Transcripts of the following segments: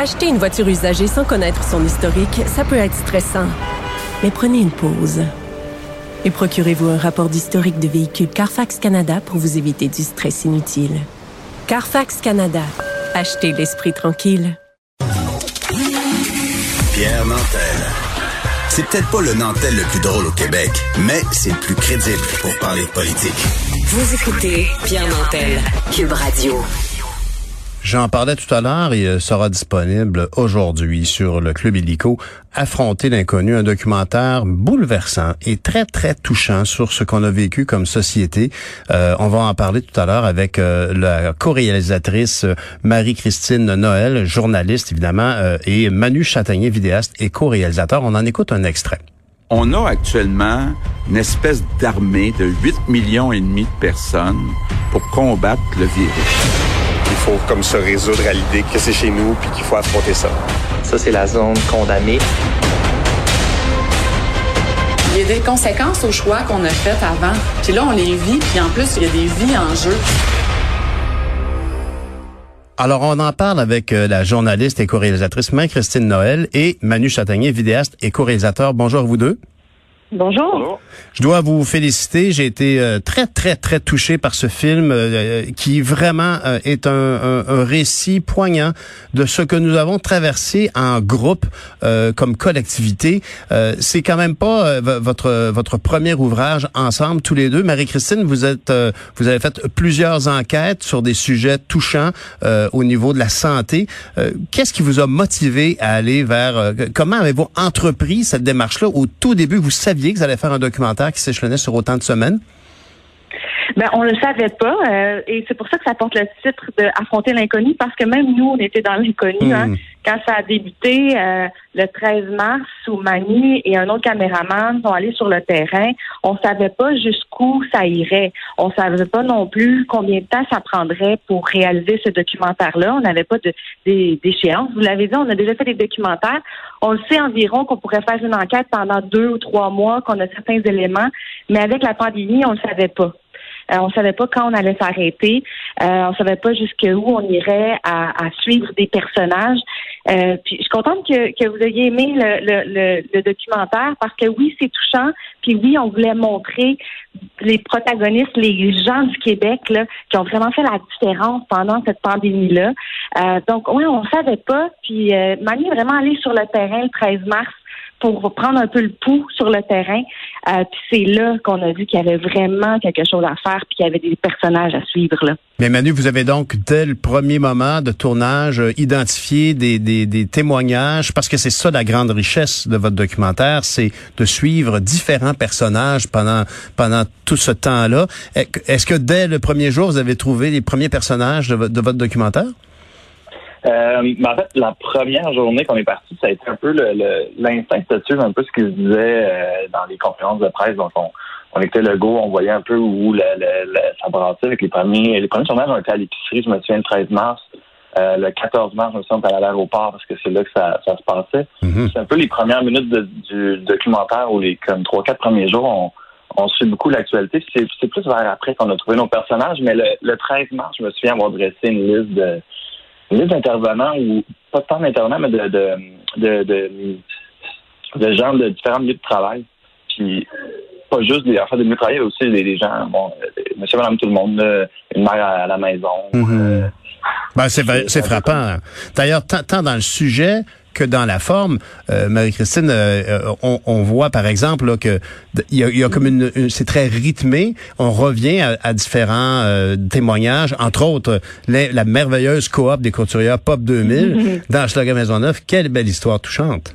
Acheter une voiture usagée sans connaître son historique, ça peut être stressant. Mais prenez une pause. Et procurez-vous un rapport d'historique de véhicule Carfax Canada pour vous éviter du stress inutile. Carfax Canada. Achetez l'esprit tranquille. Pierre Nantel. C'est peut-être pas le Nantel le plus drôle au Québec, mais c'est le plus crédible pour parler de politique. Vous écoutez Pierre Nantel, Cube Radio. J'en parlais tout à l'heure et euh, sera disponible aujourd'hui sur le Club Illico. Affronter l'inconnu, un documentaire bouleversant et très, très touchant sur ce qu'on a vécu comme société. Euh, on va en parler tout à l'heure avec euh, la co-réalisatrice Marie-Christine Noël, journaliste évidemment, et Manu Chatagnier, vidéaste et co-réalisateur. On en écoute un extrait. On a actuellement une espèce d'armée de 8 millions et demi de personnes pour combattre le virus faut comme se résoudre à l'idée que c'est chez nous puis qu'il faut affronter ça. Ça, c'est la zone condamnée. Il y a des conséquences aux choix qu'on a faits avant. Puis là, on les vit, puis en plus, il y a des vies en jeu. Alors, on en parle avec euh, la journaliste et co-réalisatrice Marie-Christine Noël et Manu Chatagnier, vidéaste et co-réalisateur. Bonjour à vous deux. Bonjour. Je dois vous féliciter. J'ai été euh, très, très, très touché par ce film euh, qui vraiment euh, est un, un, récit poignant de ce que nous avons traversé en groupe comme collectivité. C'est quand même pas votre votre premier ouvrage ensemble tous les deux. Marie-Christine, vous êtes vous avez fait plusieurs enquêtes sur des sujets touchants au niveau de la santé. Qu'est-ce qui vous a motivé à aller vers comment avez-vous entrepris cette démarche-là? Au tout début Vous saviez que vous allez faire un documentaire qui s'échelonnait sur autant de semaines? Ben, on le savait pas, euh, et c'est pour ça que ça porte le titre de Affronter l'inconnu, parce que même nous, on était dans l'inconnu. Hein. Hmm. Quand ça a débuté euh, le 13 mars, où Mani et un autre caméraman sont allés sur le terrain, on savait pas jusqu'où ça irait. On savait pas non plus combien de temps ça prendrait pour réaliser ce documentaire-là. On n'avait pas d'échéance. Vous l'avez dit, on a déjà fait des documentaires. On le sait environ qu'on pourrait faire une enquête pendant deux ou trois mois, qu'on a certains éléments, mais avec la pandémie, on ne le savait pas. Euh, on savait pas quand on allait s'arrêter. Euh, on savait pas jusqu'où on irait à, suivre des personnages. Euh, puis je suis contente que, que vous ayez aimé le, le, le, documentaire parce que oui, c'est touchant. Puis oui, on voulait montrer les protagonistes, les gens du Québec là, qui ont vraiment fait la différence pendant cette pandémie-là. Euh, donc oui, on savait pas. Puis euh, Mani est vraiment allé sur le terrain le 13 mars pour prendre un peu le pouls sur le terrain. Euh, puis c'est là qu'on a vu qu'il y avait vraiment quelque chose à faire, puis qu'il y avait des personnages à suivre là. Mais Manu, vous avez donc dès le premier moment de tournage euh, identifié des, des, témoignages, parce que c'est ça la grande richesse de votre documentaire, c'est de suivre différents personnages pendant pendant tout ce temps-là. Est-ce que dès le premier jour, vous avez trouvé les premiers personnages de, de votre documentaire? Euh, mais en fait, la première journée qu'on est parti, ça a été un peu l'instinct de suivre un peu ce qui se disait euh, dans les conférences de presse. Donc, on, on était le go, on voyait un peu où la, ça brassait avec les premiers. Les premiers tournages ont été à l'épicerie, je me souviens, le 13 mars. Euh, le 14 mars, je me souviens, on à l'aéroport parce que c'est là que ça, ça se passait. Mm-hmm. C'est un peu les premières minutes du documentaire où les comme trois, quatre premiers jours, on, on suit beaucoup l'actualité. C'est plus vers après qu'on a trouvé nos personnages, mais le, le 13 mars, je me souviens avoir dressé une liste de une liste d'intervenants ou pas tant d'intervenants, mais de, de, de, de, de gens de différents milieux de travail. Puis pas juste des enfants de milieux de travail, mais aussi des, gens, bon, euh, monsieur, madame, tout le monde, une mère à, la maison. Mm-hmm. Euh, ben, c'est, c'est frappant. D'ailleurs, tant dans le sujet que dans la forme. Euh, Marie-Christine, euh, euh, on, on, voit par exemple là, que il y a, y a, comme une, c'est très rythmé. On revient à, différents témoignages, entre autres la merveilleuse coop des couturières Pop 2000 dans Schlager Maisonneuve. Quelle belle histoire touchante.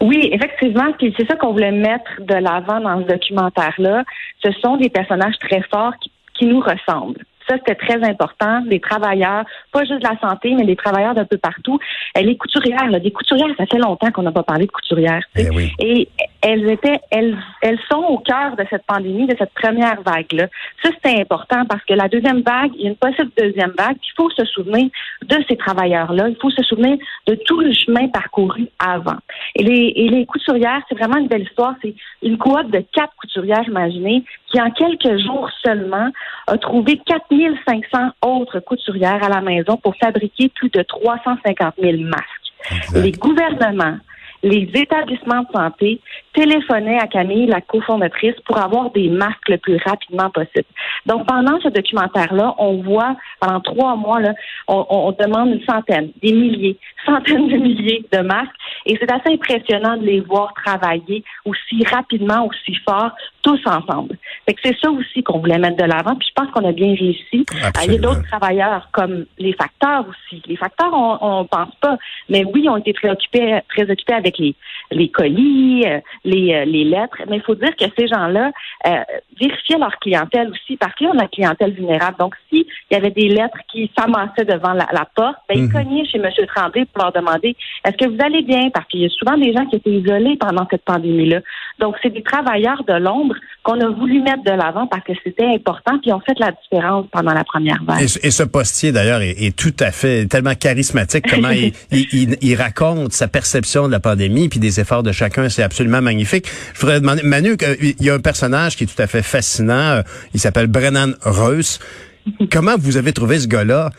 Oui, effectivement, puis c'est ça qu'on voulait mettre de l'avant dans ce documentaire-là. Ce sont des personnages très forts qui, qui nous ressemblent. Ça, c'était très important. Des travailleurs, pas juste de la santé, mais des travailleurs d'un peu partout. Les couturières, là, des couturières, ça fait longtemps qu'on n'a pas parlé de couturières. Eh oui. Et elles étaient, elles, elles sont au cœur de cette pandémie, de cette première vague-là. Ça, c'est important parce que la deuxième vague, il y a une possible deuxième vague. Il faut se souvenir de ces travailleurs-là. Il faut se souvenir de tout le chemin parcouru avant. Et les, et les couturières, c'est vraiment une belle histoire. C'est une cohorte de quatre couturières, imaginez, qui en quelques jours seulement a trouvé 4500 autres couturières à la maison pour fabriquer plus de 350 000 masques. Les gouvernements, les établissements de santé téléphonaient à Camille, la cofondatrice, pour avoir des masques le plus rapidement possible. Donc, pendant ce documentaire-là, on voit, pendant trois mois, là, on, on demande une centaine, des milliers, centaines de milliers de masques. Et c'est assez impressionnant de les voir travailler aussi rapidement, aussi fort, tous ensemble. Fait que c'est ça aussi qu'on voulait mettre de l'avant. Puis je pense qu'on a bien réussi. Absolument. Il y a d'autres travailleurs comme les facteurs aussi. Les facteurs, on ne pense pas. Mais oui, ils ont été préoccupés, très occupés avec les, les colis, euh, les, euh, les lettres. Mais il faut dire que ces gens-là euh, vérifiaient leur clientèle aussi parce qu'ils ont la clientèle vulnérable. Donc, s'il y avait des lettres qui s'amassaient devant la, la porte, ben, ils cognaient chez M. Tremblay pour leur demander est-ce que vous allez bien? Parce qu'il y a souvent des gens qui étaient isolés pendant cette pandémie-là. Donc, c'est des travailleurs de l'ombre qu'on a voulu mettre de l'avant parce que c'était important, puis ont fait la différence pendant la première vague. Et, ce- et ce postier, d'ailleurs, est, est tout à fait tellement charismatique, comment il, il- il- il raconte sa perception de la pandémie, puis des efforts de chacun, c'est absolument magnifique. Je voudrais demander, Manu, il y a un personnage qui est tout à fait fascinant, euh, il s'appelle Brennan Reus. Comment vous avez trouvé ce gars-là?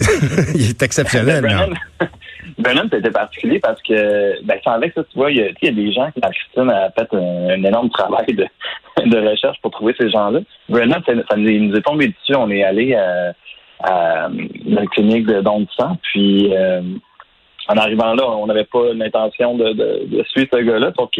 il est exceptionnel. Brennan, c'était particulier parce que, ben, sans avec ça, tu vois, il y, a, des gens qui, la Christine a fait un, énorme travail de, de recherche pour trouver ces gens-là. Brennan, ça, nous, est- tombé dessus. On est allé à, la clinique de don de sang, puis euh, en arrivant là, on n'avait pas l'intention de, de, de suivre ce gars-là. Donc,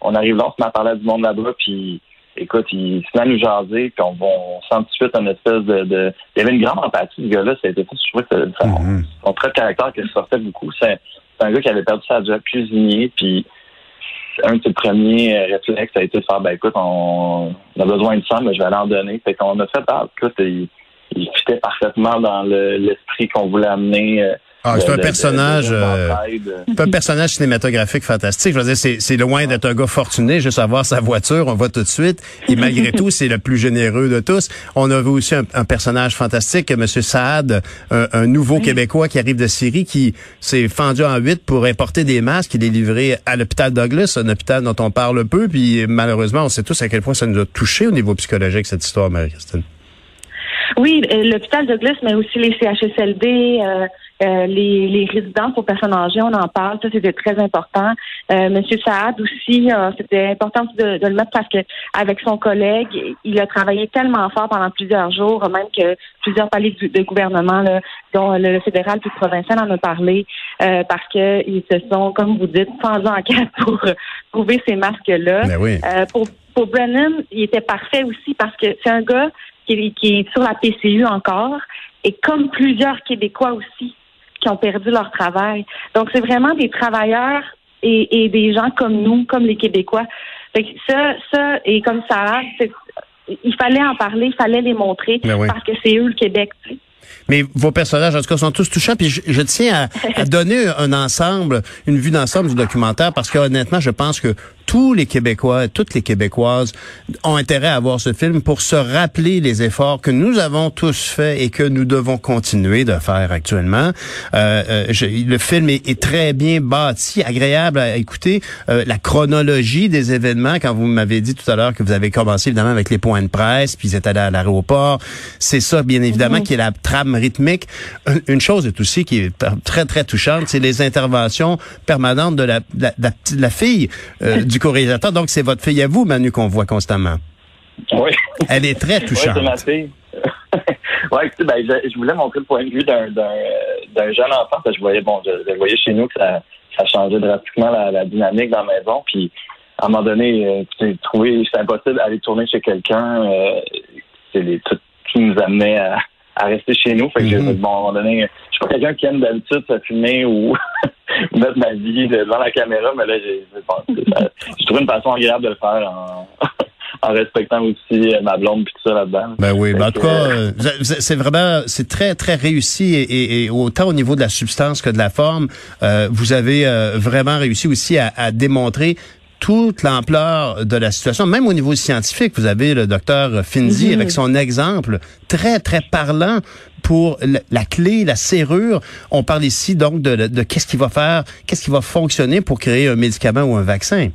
on arrive là, on se met à parler du monde là-bas, puis écoute, il se met à nous jaser, puis on, on sent tout de suite une espèce de, de... Il y avait une grande empathie, ce gars-là. C'était Je trouvais que ça- ça- Mhm. son trait de caractère qui sortait beaucoup. C'est un gars qui avait perdu sa job cuisinier, puis un de ses premiers euh, réflexes a été de faire, ben écoute, on, on a besoin de sang, mais je vais aller en donner. Fait qu'on a fait, ah, écoute, il, il fitait parfaitement dans le- l'esprit qu'on voulait amener. Euh, Ah, c'est un personnage, euh. C'est un personnage cinématographique fantastique. Je veux dire, c'est, c'est loin d'être un gars fortuné, juste avoir sa voiture, on va tout de suite. Et malgré tout, c'est le plus généreux de tous. On a vu aussi un, un personnage fantastique, M. Saad, un, un nouveau Québécois qui arrive de Syrie, qui s'est fendu en huit pour importer des masques. Il est livré à l'hôpital Douglas, un hôpital dont on parle peu. Puis malheureusement, on sait tous à quel point ça nous a touché au niveau psychologique, cette histoire, Marie-Christine. Oui, euh, l'hôpital Douglas, mais aussi les CHSLD, euh, euh, les, les résidences pour personnes âgées, on en parle. Ça, c'était très important. Euh, Monsieur Saad aussi, euh, c'était important de, de le mettre parce que avec son collègue, il a travaillé tellement fort pendant plusieurs jours, même que plusieurs paliers de, de gouvernement, là, dont le, le fédéral puis le provincial en a parlé, euh, parce que ils se sont, comme vous dites, fendus en quatre pour trouver ces masques-là. Ben oui. Euh, pour, pour Brennan, il était parfait aussi parce que c'est un gars qui, est- qui est sur la PCU encore et comme plusieurs Québécois aussi qui ont perdu leur travail. Donc, c'est vraiment des travailleurs et, et des gens comme nous, comme les Québécois. Fait que ça, ça, et comme ça, il fallait en parler, il fallait les montrer Ben oui. parce que c'est eux le Québec. tu sais. Mais vos personnages, en tout cas, sont tous touchants. Puis je, je tiens à, à donner un ensemble, une vue d'ensemble du documentaire, parce que honnêtement, je pense que tous les Québécois, toutes les Québécoises ont intérêt à voir ce film pour se rappeler les efforts que nous avons tous faits et que nous devons continuer de faire actuellement. Euh, euh, je- le film est, est très bien bâti, agréable à écouter. Euh, la chronologie des événements, quand vous m'avez dit tout à l'heure que vous avez commencé évidemment avec les points de presse, puis vous êtes allé à l'aéroport, c'est ça bien évidemment qui est la trame rythmique. Une- chose est aussi qui est très très touchante, c'est les interventions permanentes de la, la, la, la fille euh, du co-réalisateur. Donc c'est votre fille à vous, Manu, qu'on voit constamment. Oui. Elle est très Oui, touchante. c'est ma fille. ouais, écoutez, ben, je, je voulais montrer le point de vue d'un, jeune enfant, parce que je voyais, bon, je, je voyais chez nous que ça, ça changeait drastiquement la, la dynamique dans la maison, puis à un moment donné, euh, trouvé, c'était impossible d'aller tourner chez quelqu'un, euh, c'est les, tout, tout nous amenait à, à rester chez nous, fait que Mhm. dit, bon, à un moment donné, je suis pas quelqu'un qui aime d'habitude se filmer ou mettre ma vie devant la caméra, mais là, j'ai, j'ai trouvé une façon agréable de le faire en, en respectant aussi euh, ma blonde puis tout ça là-dedans. Ben oui, ben en tout cas, euh, c'est vraiment, c'est très très réussi et, et- et autant au niveau de la substance que de la forme, euh, vous avez euh, vraiment réussi aussi à, à démontrer toute l'ampleur de la situation, même au niveau scientifique. Vous avez le docteur Finzi Mhm. avec son exemple très, très parlant pour la, la clé, la serrure. On parle ici donc de, de qu'est-ce qui va faire, qu'est-ce qui va fonctionner pour créer un médicament ou un vaccin.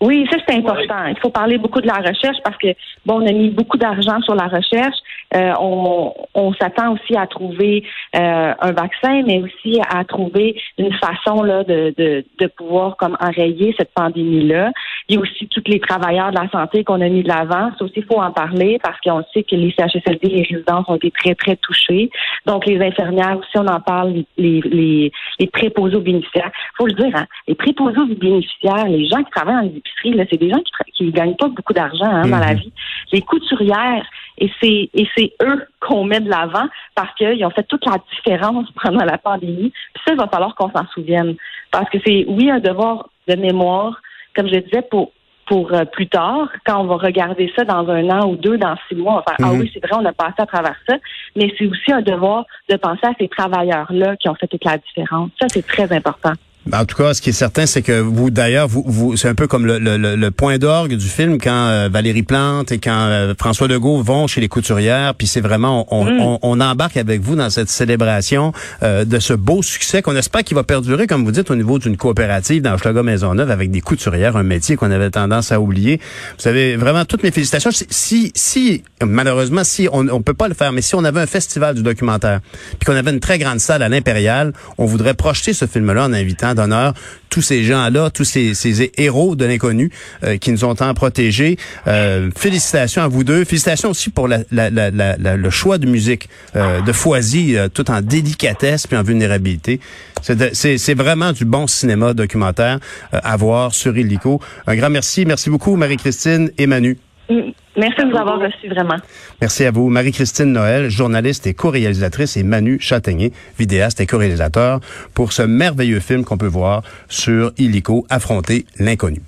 Oui, ça c'est important. Il faut parler beaucoup de la recherche parce que bon, on a mis beaucoup d'argent sur la recherche. Euh, on on s'attend aussi à trouver euh, un vaccin, mais aussi à trouver une façon là de, de, de pouvoir comme enrayer cette pandémie-là. Il y a aussi tous les travailleurs de la santé qu'on a mis de l'avant. Ça aussi, il faut en parler parce qu'on sait que les CHSLD, les résidences ont été très, très touchés. Donc, les infirmières aussi, on en parle, les, les, les, préposés aux bénéficiaires. faut le dire, hein, les préposés aux bénéficiaires, les gens qui travaillent dans c'est des gens qui, qui gagnent pas beaucoup d'argent hein, dans la vie. Les couturières, et c'est et c'est eux qu'on met de l'avant parce qu'ils ont fait toute la différence pendant la pandémie. Puis ça, il va falloir qu'on s'en souvienne. Parce que c'est, oui, un devoir de mémoire, comme je disais, pour pour euh, plus tard, quand on va regarder ça dans un an ou deux, dans six mois, on va faire Ah Mhm. oui, c'est vrai, on a passé à travers ça, mais c'est aussi un devoir de penser à ces travailleurs-là qui ont fait toute la différence. Ça, c'est très important. Ben, En tout cas, ce qui est certain, c'est que vous, d'ailleurs, vous, vous c'est un peu comme le, le, le- point d'orgue du film quand euh, Valérie Plante et quand euh, François Legault vont chez les couturières, puis c'est vraiment, on, Mm. on, on embarque avec vous dans cette célébration euh, de ce beau succès qu'on espère qu'il va perdurer, comme vous dites, au niveau d'une coopérative dans Schlager Maisonneuve avec des couturières, un métier qu'on avait tendance à oublier. Vous avez vraiment toutes mes félicitations. Si, si, si malheureusement, si on, on peut pas le faire, mais si on avait un festival du documentaire, puis qu'on avait une très grande salle à l'Impérial, on voudrait projeter ce film-là en invitant d'honneur tous ces gens-là, tous ces, ces héros de l'inconnu euh, qui nous ont tant protégés. Euh, félicitations à vous deux. Félicitations aussi pour la, la, la, le choix de musique euh, de Foisy, euh, tout en délicatesse puis en vulnérabilité. C'est vraiment du bon cinéma documentaire euh, à voir sur Illico. Un grand merci. Merci beaucoup, Marie-Christine et Manu. Merci de nous avoir reçus vraiment. Merci à vous. Marie-Christine Noël, journaliste et co-réalisatrice, et Manu Châtaignier, vidéaste et co-réalisateur, pour ce merveilleux film qu'on peut voir sur Illico, Affronter l'inconnu.